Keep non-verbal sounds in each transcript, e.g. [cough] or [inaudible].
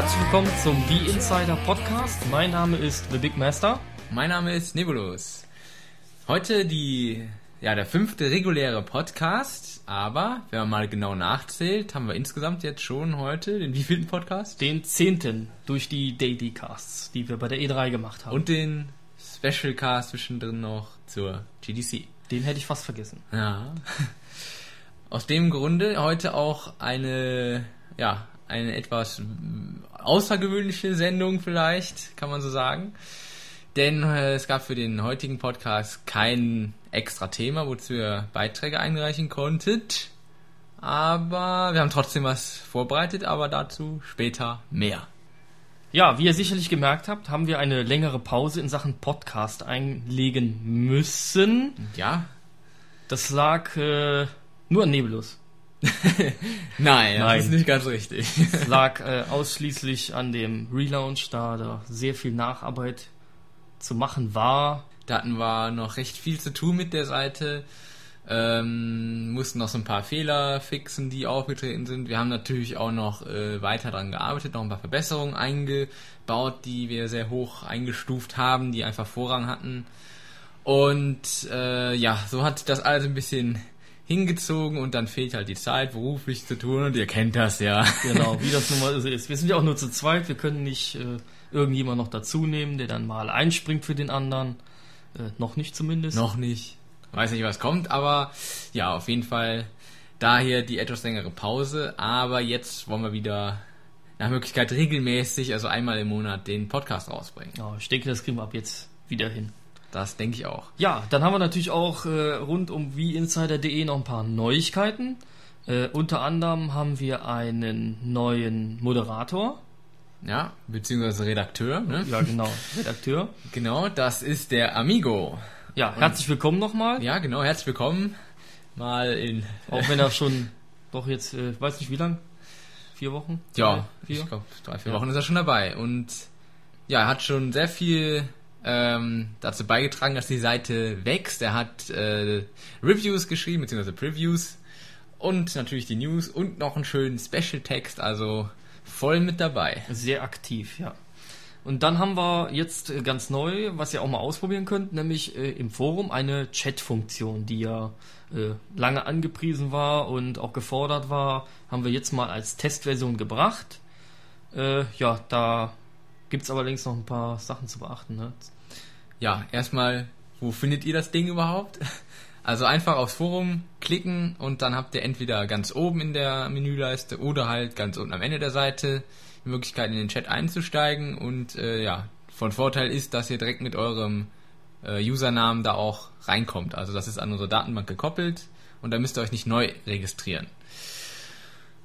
Herzlich willkommen zum The Insider Podcast. Mein Name ist The Big Master. Mein Name ist Nebulus. Heute die, ja, der fünfte reguläre Podcast, aber wenn man mal genau nachzählt, haben wir insgesamt jetzt schon heute den wievielten Podcast? Den zehnten durch die Daily Casts, die wir bei der E3 gemacht haben. Und den Special Cast zwischendrin noch zur GDC. den hätte ich fast vergessen. Ja. Aus dem Grunde heute auch eine, ja, eine etwas außergewöhnliche Sendung vielleicht, kann man so sagen. Denn äh, es gab für den heutigen Podcast kein extra Thema, wozu ihr Beiträge einreichen konntet. Aber wir haben trotzdem was vorbereitet, aber dazu später mehr. Ja, wie ihr sicherlich gemerkt habt, haben wir eine längere Pause in Sachen Podcast einlegen müssen. Ja? Das lag äh, nur an Nebulus. [laughs] Nein, das Nein. ist nicht ganz richtig. Es [laughs] lag äh, ausschließlich an dem Relaunch, da da sehr viel Nacharbeit zu machen war. Da hatten wir noch recht viel zu tun mit der Seite. Ähm, mussten noch so ein paar Fehler fixen, die aufgetreten sind. Wir haben natürlich auch noch äh, weiter daran gearbeitet, noch ein paar Verbesserungen eingebaut, die wir sehr hoch eingestuft haben, die einfach Vorrang hatten. Und äh, ja, so hat das alles ein bisschen hingezogen und dann fehlt halt die Zeit, beruflich zu tun und ihr kennt das ja. Genau, wie das [laughs] nun mal so ist. Wir sind ja auch nur zu zweit, wir können nicht äh, irgendjemand noch dazu nehmen, der dann mal einspringt für den anderen. Äh, noch nicht zumindest. Noch nicht. Weiß nicht, was kommt, aber ja, auf jeden Fall daher die etwas längere Pause. Aber jetzt wollen wir wieder nach Möglichkeit regelmäßig, also einmal im Monat, den Podcast rausbringen. Ja, ich denke, das kriegen wir ab jetzt wieder hin. Das denke ich auch. Ja, dann haben wir natürlich auch äh, rund um wieinsider.de noch ein paar Neuigkeiten. Äh, unter anderem haben wir einen neuen Moderator. Ja, beziehungsweise Redakteur, ne? Ja, genau, Redakteur. [laughs] Genau, das ist der Amigo. Ja, herzlich willkommen nochmal. Ja, genau, herzlich willkommen. Mal in. [laughs] Auch wenn er schon doch jetzt, äh, weiß nicht wie lang, vier Wochen? Ja, Drei, vier? ich glaube, drei, vier Ja. Wochen ist er schon dabei. Und ja, er hat schon sehr viel ähm, dazu beigetragen, dass die Seite wächst. Er hat äh, Reviews geschrieben, beziehungsweise Previews und natürlich die News und noch einen schönen Special-Text, also voll mit dabei. Sehr aktiv, ja. Und dann haben wir jetzt äh, ganz neu, was ihr auch mal ausprobieren könnt, nämlich äh, im Forum eine Chat-Funktion, die ja äh, lange angepriesen war und auch gefordert war, haben wir jetzt mal als Testversion gebracht. Äh, ja, da gibt's allerdings noch ein paar Sachen zu beachten. Ne? Ja, erstmal, wo findet ihr das Ding überhaupt? Also einfach aufs Forum klicken und dann habt ihr entweder ganz oben in der Menüleiste oder halt ganz unten am Ende der Seite die Möglichkeit in den Chat einzusteigen und äh, ja, von Vorteil ist, dass ihr direkt mit eurem äh, Usernamen da auch reinkommt. Also das ist an unsere Datenbank gekoppelt und da müsst ihr euch nicht neu registrieren.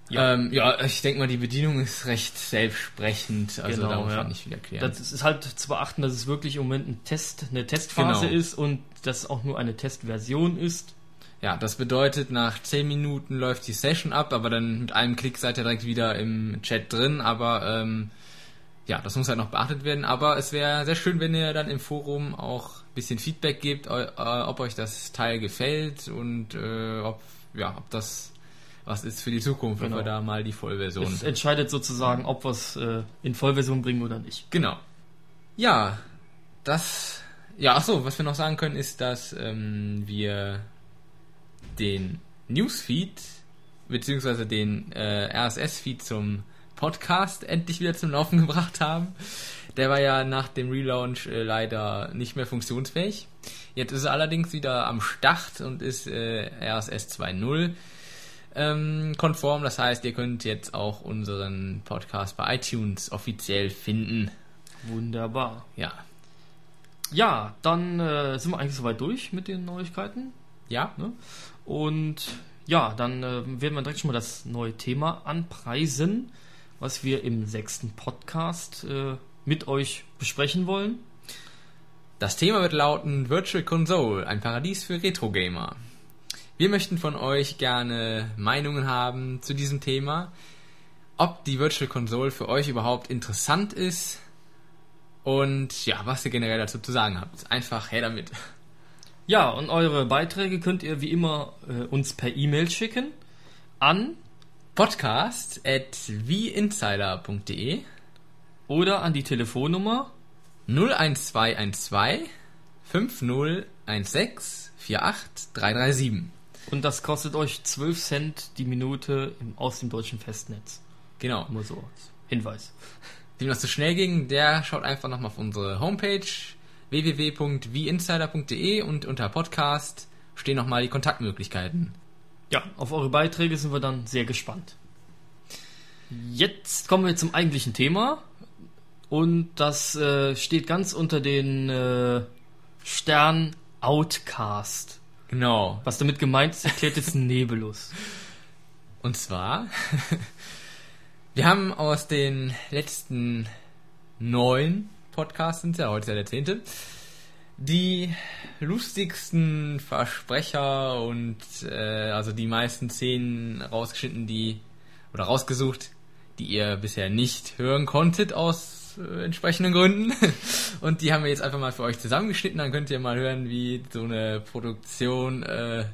Ja, ähm, ja ich denke mal, die Bedienung ist recht selbsprechend, also Genau, da muss ja. man nicht viel erklären. Das ist halt zu beachten, dass es wirklich im Moment ein Test, eine Testphase Genau. ist und dass auch nur eine Testversion ist. Ja, das bedeutet, nach 10 Minuten läuft die Session ab, aber dann mit einem Klick seid ihr direkt wieder im Chat drin, aber ähm, ja, das muss halt noch beachtet werden, aber es wäre sehr schön, wenn ihr dann im Forum auch ein bisschen Feedback gebt, äh, ob euch das Teil gefällt und äh, ob, ja, ob das was ist für die Zukunft, wenn Genau. wir da mal die Vollversion. Es entscheidet sozusagen, ob wir es äh, in Vollversion bringen oder nicht. Genau. Ja, das. Ja, ach so, was wir noch sagen können, ist, dass ähm, wir den Newsfeed beziehungsweise den äh, RSS-Feed zum Podcast endlich wieder zum Laufen [laughs] gebracht haben. Der war ja nach dem Relaunch äh, leider nicht mehr funktionsfähig. Jetzt ist er allerdings wieder am Start und ist äh, RSS 2.0 ähm, konform. Das heißt, ihr könnt jetzt auch unseren Podcast bei iTunes offiziell finden. Wunderbar. Ja. Ja, dann äh, sind wir eigentlich soweit durch mit den Neuigkeiten. Ja? Ne? Und ja, dann äh, werden wir direkt schon mal das neue Thema anpreisen, was wir im sechsten Podcast äh, mit euch besprechen wollen. Das Thema wird lauten Virtual Console, ein Paradies für Retro-Gamer. Wir möchten von euch gerne Meinungen haben zu diesem Thema, ob die Virtual Console für euch überhaupt interessant ist und ja, was ihr generell dazu zu sagen habt. Einfach her damit. Ja, und eure Beiträge könnt ihr wie immer äh, uns per E-Mail schicken an Podcast at wieinsider.de oder an die Telefonnummer 01212 5016 48337. und das kostet euch 12 Cent die Minute im, aus dem deutschen Festnetz. Genau. Nur so als Hinweis. Dem das zu schnell ging, der schaut einfach nochmal auf unsere Homepage www.wieinsider.de und unter Podcast stehen nochmal die Kontaktmöglichkeiten. Ja, auf eure Beiträge sind wir dann sehr gespannt. Jetzt kommen wir zum eigentlichen Thema. Und das äh, steht ganz unter den äh, Stern Outcast. Genau. Was damit gemeint ist, erklärt jetzt [laughs] Nebelus. Und zwar, [laughs] wir haben aus den letzten neun Podcasts, sind ja heute ist ja der zehnte, die lustigsten Versprecher und äh, also die meisten Szenen rausgeschnitten, die oder rausgesucht, die ihr bisher nicht hören konntet aus äh, entsprechenden Gründen. [laughs] Und die haben wir jetzt einfach mal für euch zusammengeschnitten. Dann könnt ihr mal hören, wie so eine Produktion äh,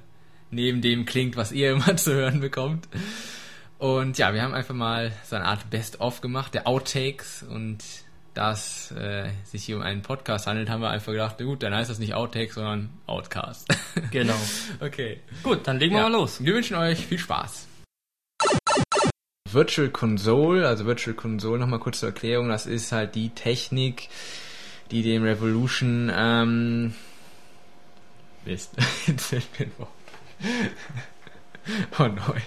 neben dem klingt, was ihr [laughs] immer zu hören bekommt. Und ja, wir haben einfach mal so eine Art Best-of gemacht, der Outtakes. Und da es äh, sich hier um einen Podcast handelt, haben wir einfach gedacht, na gut, dann heißt das nicht Outtakes, sondern Outcast. [laughs] Genau. okay. Gut, dann legen wir Ja. mal los. Wir wünschen euch viel Spaß. Virtual Console, also Virtual Console nochmal kurz zur Erklärung, das ist halt die Technik, die dem Revolution, ähm, Mist, [laughs] jetzt ein Wort. Oh neu.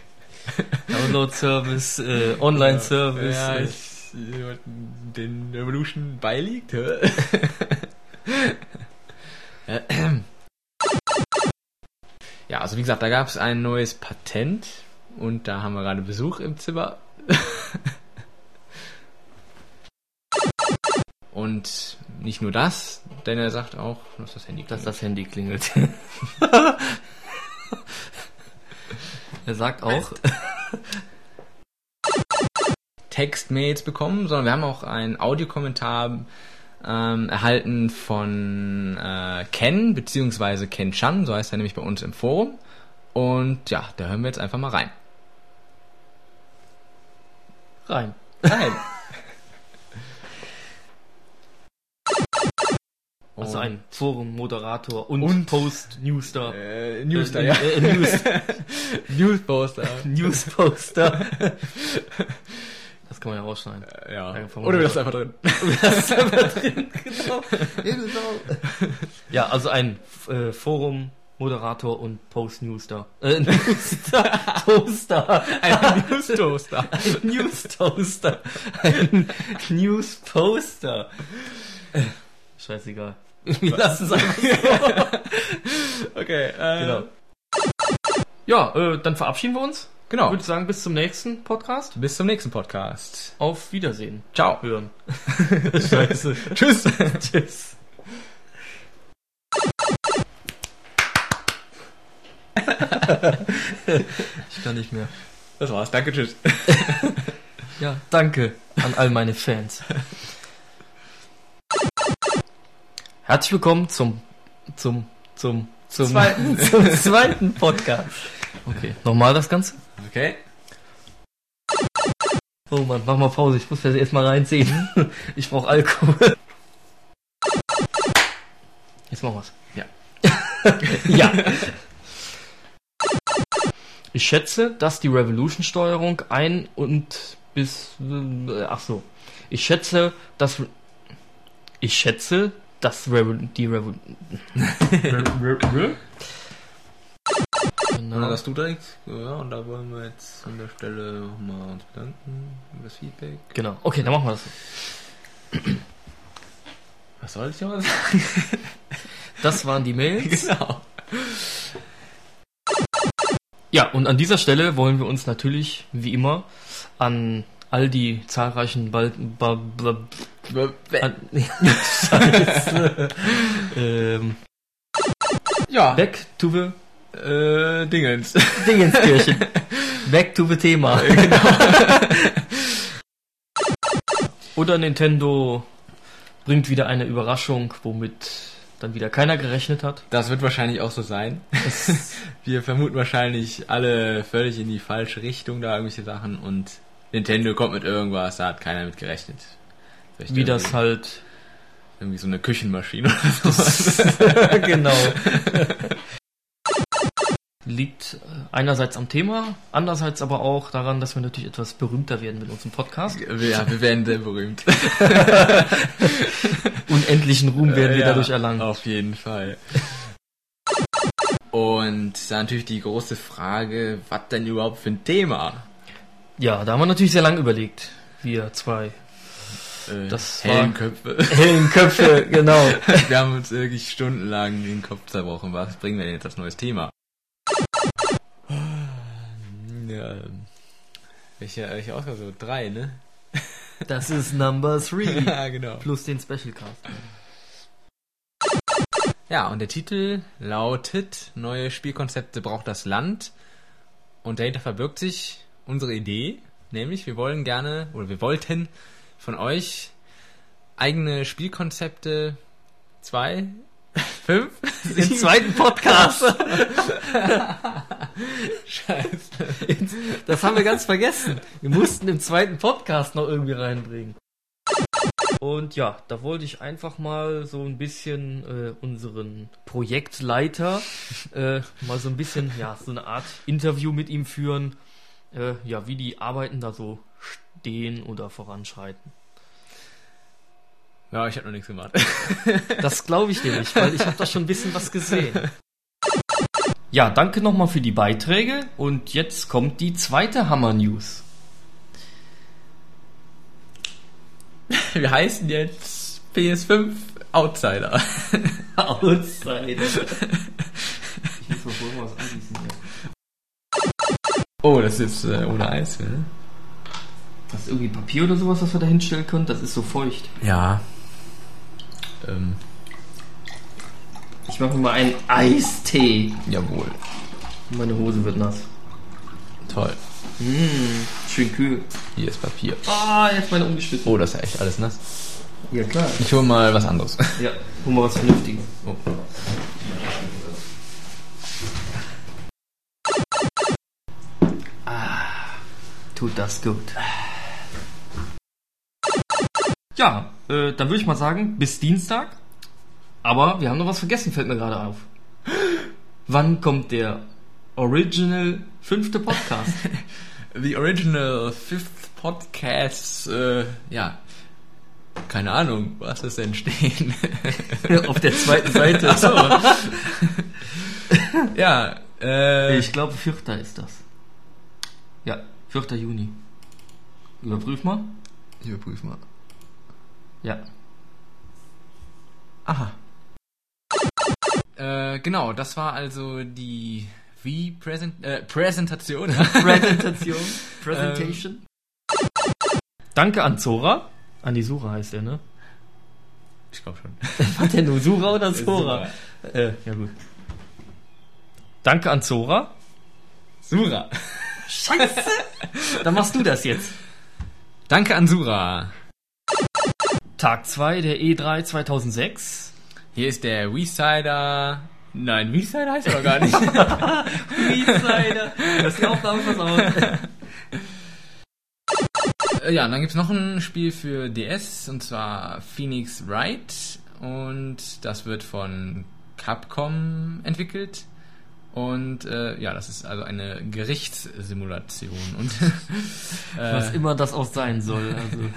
Download-Service, äh, Online-Service. Ja, äh, ich, den Revolution beiliegt. [laughs] ja, also wie gesagt, da gab es ein neues Patent und da haben wir gerade Besuch im Zimmer. [laughs] und nicht nur das, denn er sagt auch, dass das Handy dass klingelt. das Handy klingelt. [laughs] er sagt auch, [laughs] Textmails bekommen, sondern wir haben auch einen Audiokommentar ähm, erhalten von äh, Ken, beziehungsweise Ken Chan, so heißt er nämlich bei uns im Forum. Und ja, da hören wir jetzt einfach mal rein. Rein. Rein! [laughs] Also ein Forum-Moderator und, Und- Post-Newster. äh, Newster, Äh, ja. äh, News, [laughs] Newsposter. [laughs] Newsposter. Das kann man ja rausschneiden. Ja. Einfach mal Oder wir lassen einfach drin. Das ist einfach drin, genau. Ja, also ein äh, Forum, Moderator und Post-Newster. Äh, [laughs] Newster, Toaster. Ein Newstoaster. [laughs] Ein News-Toaster. Ein News-Poster. Äh, Scheißegal. [laughs] Wir lassen es einfach so. Okay, äh, Genau. Ja, äh, dann verabschieden wir uns. Genau. Ich würde sagen, bis zum nächsten Podcast. Bis zum nächsten Podcast. Auf Wiedersehen. Ciao. Hören. Scheiße. Tschüss. Tschüss. Ich kann nicht mehr. Das war's. Danke, tschüss. [laughs] Ja, danke an all meine Fans. Herzlich willkommen zum zum zum zum Zweiten. [laughs] zum zweiten Podcast. Okay, nochmal das Ganze. Okay. Oh Mann, mach mal Pause, ich muss das erst mal reinziehen. Ich brauche Alkohol. Jetzt machen wir's. Ja. [laughs] ja. Ich schätze, dass die Revolution-Steuerung ein und bis. Ach so. Ich schätze, dass. Ich schätze, dass Revo die Revo Na, [laughs] genau. dass du direkt, ja, und da wollen wir jetzt an der Stelle nochmal uns bedanken über das Feedback. genau. Okay, dann machen wir das. so. Was soll ich noch sagen? Das waren die Mails. [laughs] genau. Ja, und an dieser Stelle wollen wir uns natürlich, wie immer, an all die zahlreichen Bal ba ba an [laughs] Scheiße. ähm, Ja, back to the äh, Dingens. Dingenskirchen. back to the Thema. [laughs] Oder Nintendo bringt wieder eine Überraschung, womit dann wieder keiner gerechnet hat. Das wird wahrscheinlich auch so sein. [laughs] Wir vermuten wahrscheinlich alle völlig in die falsche Richtung da irgendwelche Sachen und Nintendo kommt mit irgendwas, da hat keiner mit gerechnet. Vielleicht Wie das halt Irgendwie so eine Küchenmaschine oder [laughs] sowas. genau. [laughs] Liegt äh, einerseits am Thema, andererseits aber auch daran, dass wir natürlich etwas berühmter werden mit unserem Podcast. ja, wir werden sehr berühmt. [laughs] Unendlichen Ruhm werden wir Ja, dadurch erlangen. Auf jeden Fall. Und dann natürlich die große Frage, was denn überhaupt für ein Thema? Ja, da haben wir natürlich sehr lange überlegt. Wir zwei. Äh, Das Heldenköpfe. Hellen Köpfe, genau. [laughs] Wir haben uns wirklich stundenlang den Kopf zerbrochen. Was bringen wir denn jetzt als neues Thema? Ja, welche, welche Ausgabe? So drei, ne? [laughs] Das ist Number 3. [laughs] ja, genau. Plus den Specialcast. Ja, und der Titel lautet Neue Spielkonzepte braucht das Land. Und dahinter verbirgt sich unsere Idee, nämlich wir wollen gerne oder wir wollten von euch eigene Spielkonzepte zwei, [laughs] fünf, Den zweiten Podcast. Scheiße. Das haben wir ganz vergessen. Wir mussten den zweiten Podcast noch irgendwie reinbringen. Und ja, da wollte ich einfach mal so ein bisschen äh, unseren Projektleiter äh, mal so ein bisschen, ja, so eine Art Interview mit ihm führen, äh, ja, wie die Arbeiten da so stehen oder voranschreiten. Ja, ich habe noch nichts gemacht. Das glaube ich dir nicht, weil ich habe da schon ein bisschen was gesehen. Ja, danke nochmal für die Beiträge und jetzt kommt die zweite Hammer News. [laughs] Wir heißen jetzt PS5 Outsider. [laughs] Outsider. Ich muss mal vorher was angießen hier. Oh, das ist äh, ohne Eis, ne? Hast du irgendwie Papier oder sowas, was wir da hinstellen können? Das ist so feucht. Ja. Ähm, Ich mache mir mal einen Eistee. jawohl. Meine Hose wird nass. Toll. Mmh, schön kühl. Hier ist Papier. Ah, jetzt meine umgeschnitten. Oh, das ist ja echt alles nass. Ja, klar. Ich hole mal was anderes. [laughs] Ja, hol mal was Vernünftiges. Oh. Tut das gut. Ja, äh, dann würde ich mal sagen, bis Dienstag. Aber wir haben noch was vergessen, fällt mir gerade auf. Wann kommt der Original fünfte Podcast? [laughs] The Original Fifth Podcast, äh, ja. Keine Ahnung, was ist denn stehen? [laughs] auf der zweiten Seite. Ach so. [laughs] ja, äh, Ich glaube, vierter ist das. Ja, 4. Juni. Überprüf mal. ich überprüfe mal. Ja. Aha. Äh, genau, das war also die Wie-Präsent äh, Präsentation. [laughs] Präsentation. Presentation. Danke an Zora. An die Sura heißt er, ne? ich glaube schon. [laughs] War der nur Sura oder Zora? Äh, ja gut. Danke an Zora. Sura. Scheiße! [laughs] Dann machst du das jetzt. Danke an Sura. Tag 2 der E E3 2006. Hier ist der Weesider. Nein, Weesider heißt er doch gar nicht. Du hast die Aufnahme versaut. Äh, ja, und dann gibt's noch ein Spiel für DS und zwar Phoenix Wright und das wird von Capcom entwickelt. Und äh, ja, das ist also eine Gerichtssimulation. Und [laughs] Was äh, immer das auch sein soll. Also,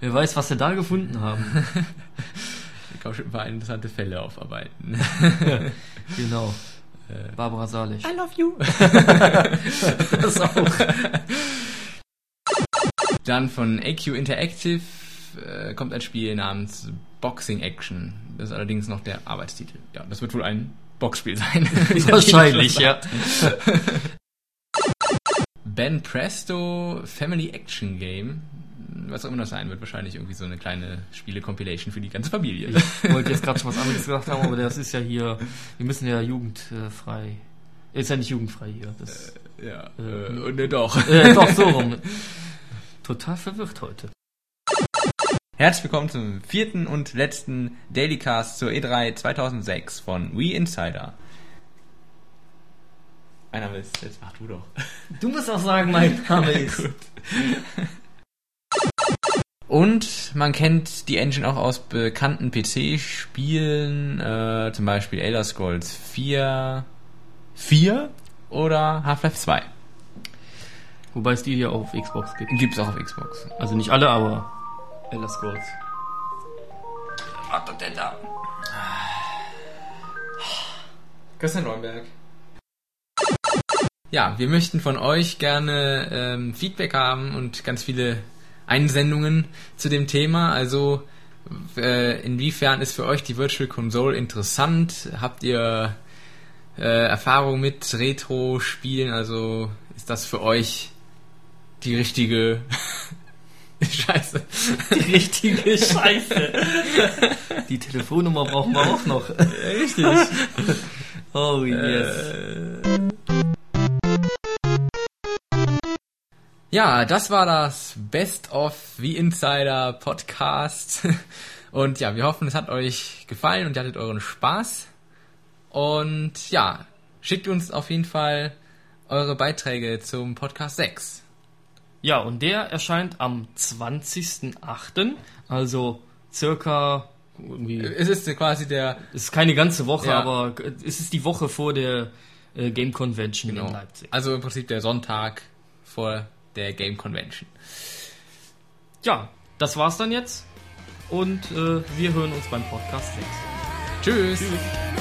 wer weiß, was wir da gefunden haben. [laughs] ich kann schon ein paar interessante Fälle aufarbeiten. [laughs] Genau. Barbara Salisch. I love you. [laughs] Das auch. Dann von AQ Interactive äh, kommt ein Spiel namens Boxing Action. Das ist allerdings noch der Arbeitstitel. Ja, das wird wohl ein Boxspiel sein. [laughs] Wahrscheinlich, ja. Ben Presto Family Action Game. Was auch immer das sein wird, wahrscheinlich irgendwie so eine kleine Spiele-Compilation für die ganze Familie. Ich wollte jetzt gerade schon was anderes gesagt haben, aber das ist ja hier, wir müssen ja jugendfrei. Ist ja nicht jugendfrei hier. Das, ja, Äh, äh, ne, doch. [laughs] äh, doch, so rum. Total verwirrt heute. Herzlich willkommen zum vierten und letzten Dailycast zur E3 2006 von We Insider. Einer will jetzt mach du doch. Du musst auch sagen, mein [laughs] Name ist. Und man kennt die Engine auch aus bekannten PC-Spielen, äh, zum Beispiel Elder Scrolls 4, 4 oder Half-Life 2. Wobei es die hier auch auf Xbox gibt. Gibt es auch auf Xbox. Also nicht alle, aber Elder Scrolls. Was denn da? Christian Neunberg. Ja, wir möchten von euch gerne ähm, Feedback haben und ganz viele Einsendungen zu dem Thema. Also äh, inwiefern ist für euch die Virtual Console interessant? Habt ihr äh, Erfahrung mit Retro-Spielen? Also ist das für euch die richtige [laughs] Scheiße? Die richtige Scheiße. Die Telefonnummer brauchen wir auch noch. Richtig. [laughs] Oh yes. Ja, das war das Best of The Insider Podcast. [laughs] Und ja, wir hoffen, es hat euch gefallen und ihr hattet euren Spaß. Und ja, schickt uns auf jeden Fall eure Beiträge zum Podcast 6. Ja, und der erscheint am 20.08., also circa irgendwie. Es ist quasi der. Es ist keine ganze Woche, Ja. aber es ist die Woche vor der äh, Game Convention Genau. in Leipzig. Also im Prinzip der Sonntag vor der Game Convention. Ja, das war's dann jetzt. Und äh, wir hören uns beim Podcast 6. Tschüss. Tschüss.